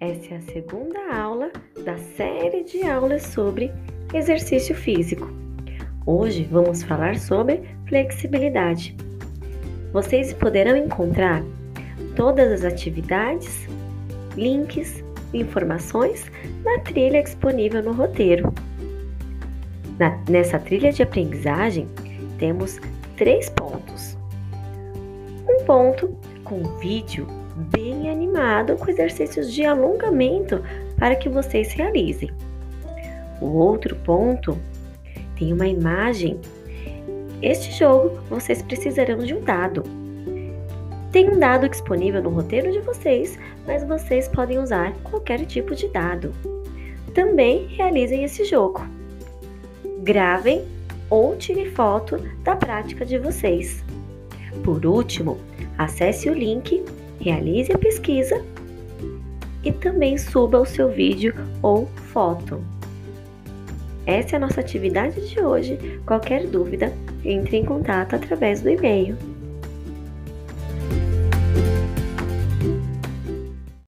Essa é a segunda aula da série de aulas sobre exercício físico. Hoje vamos falar sobre flexibilidade. Vocês poderão encontrar todas as atividades, links informações na trilha disponível no roteiro. Na, nessa trilha de aprendizagem, temos três pontos. Um ponto com vídeo bem animado com exercícios de alongamento para que vocês realizem. O outro ponto tem uma imagem. Este jogo vocês precisarão de um dado. Tem um dado disponível no roteiro de vocês, mas vocês podem usar qualquer tipo de dado. Também realizem esse jogo. Gravem ou tire foto da prática de vocês. Por último, acesse o link realize a pesquisa e também suba o seu vídeo ou foto. Essa é a nossa atividade de hoje. Qualquer dúvida, entre em contato através do e-mail.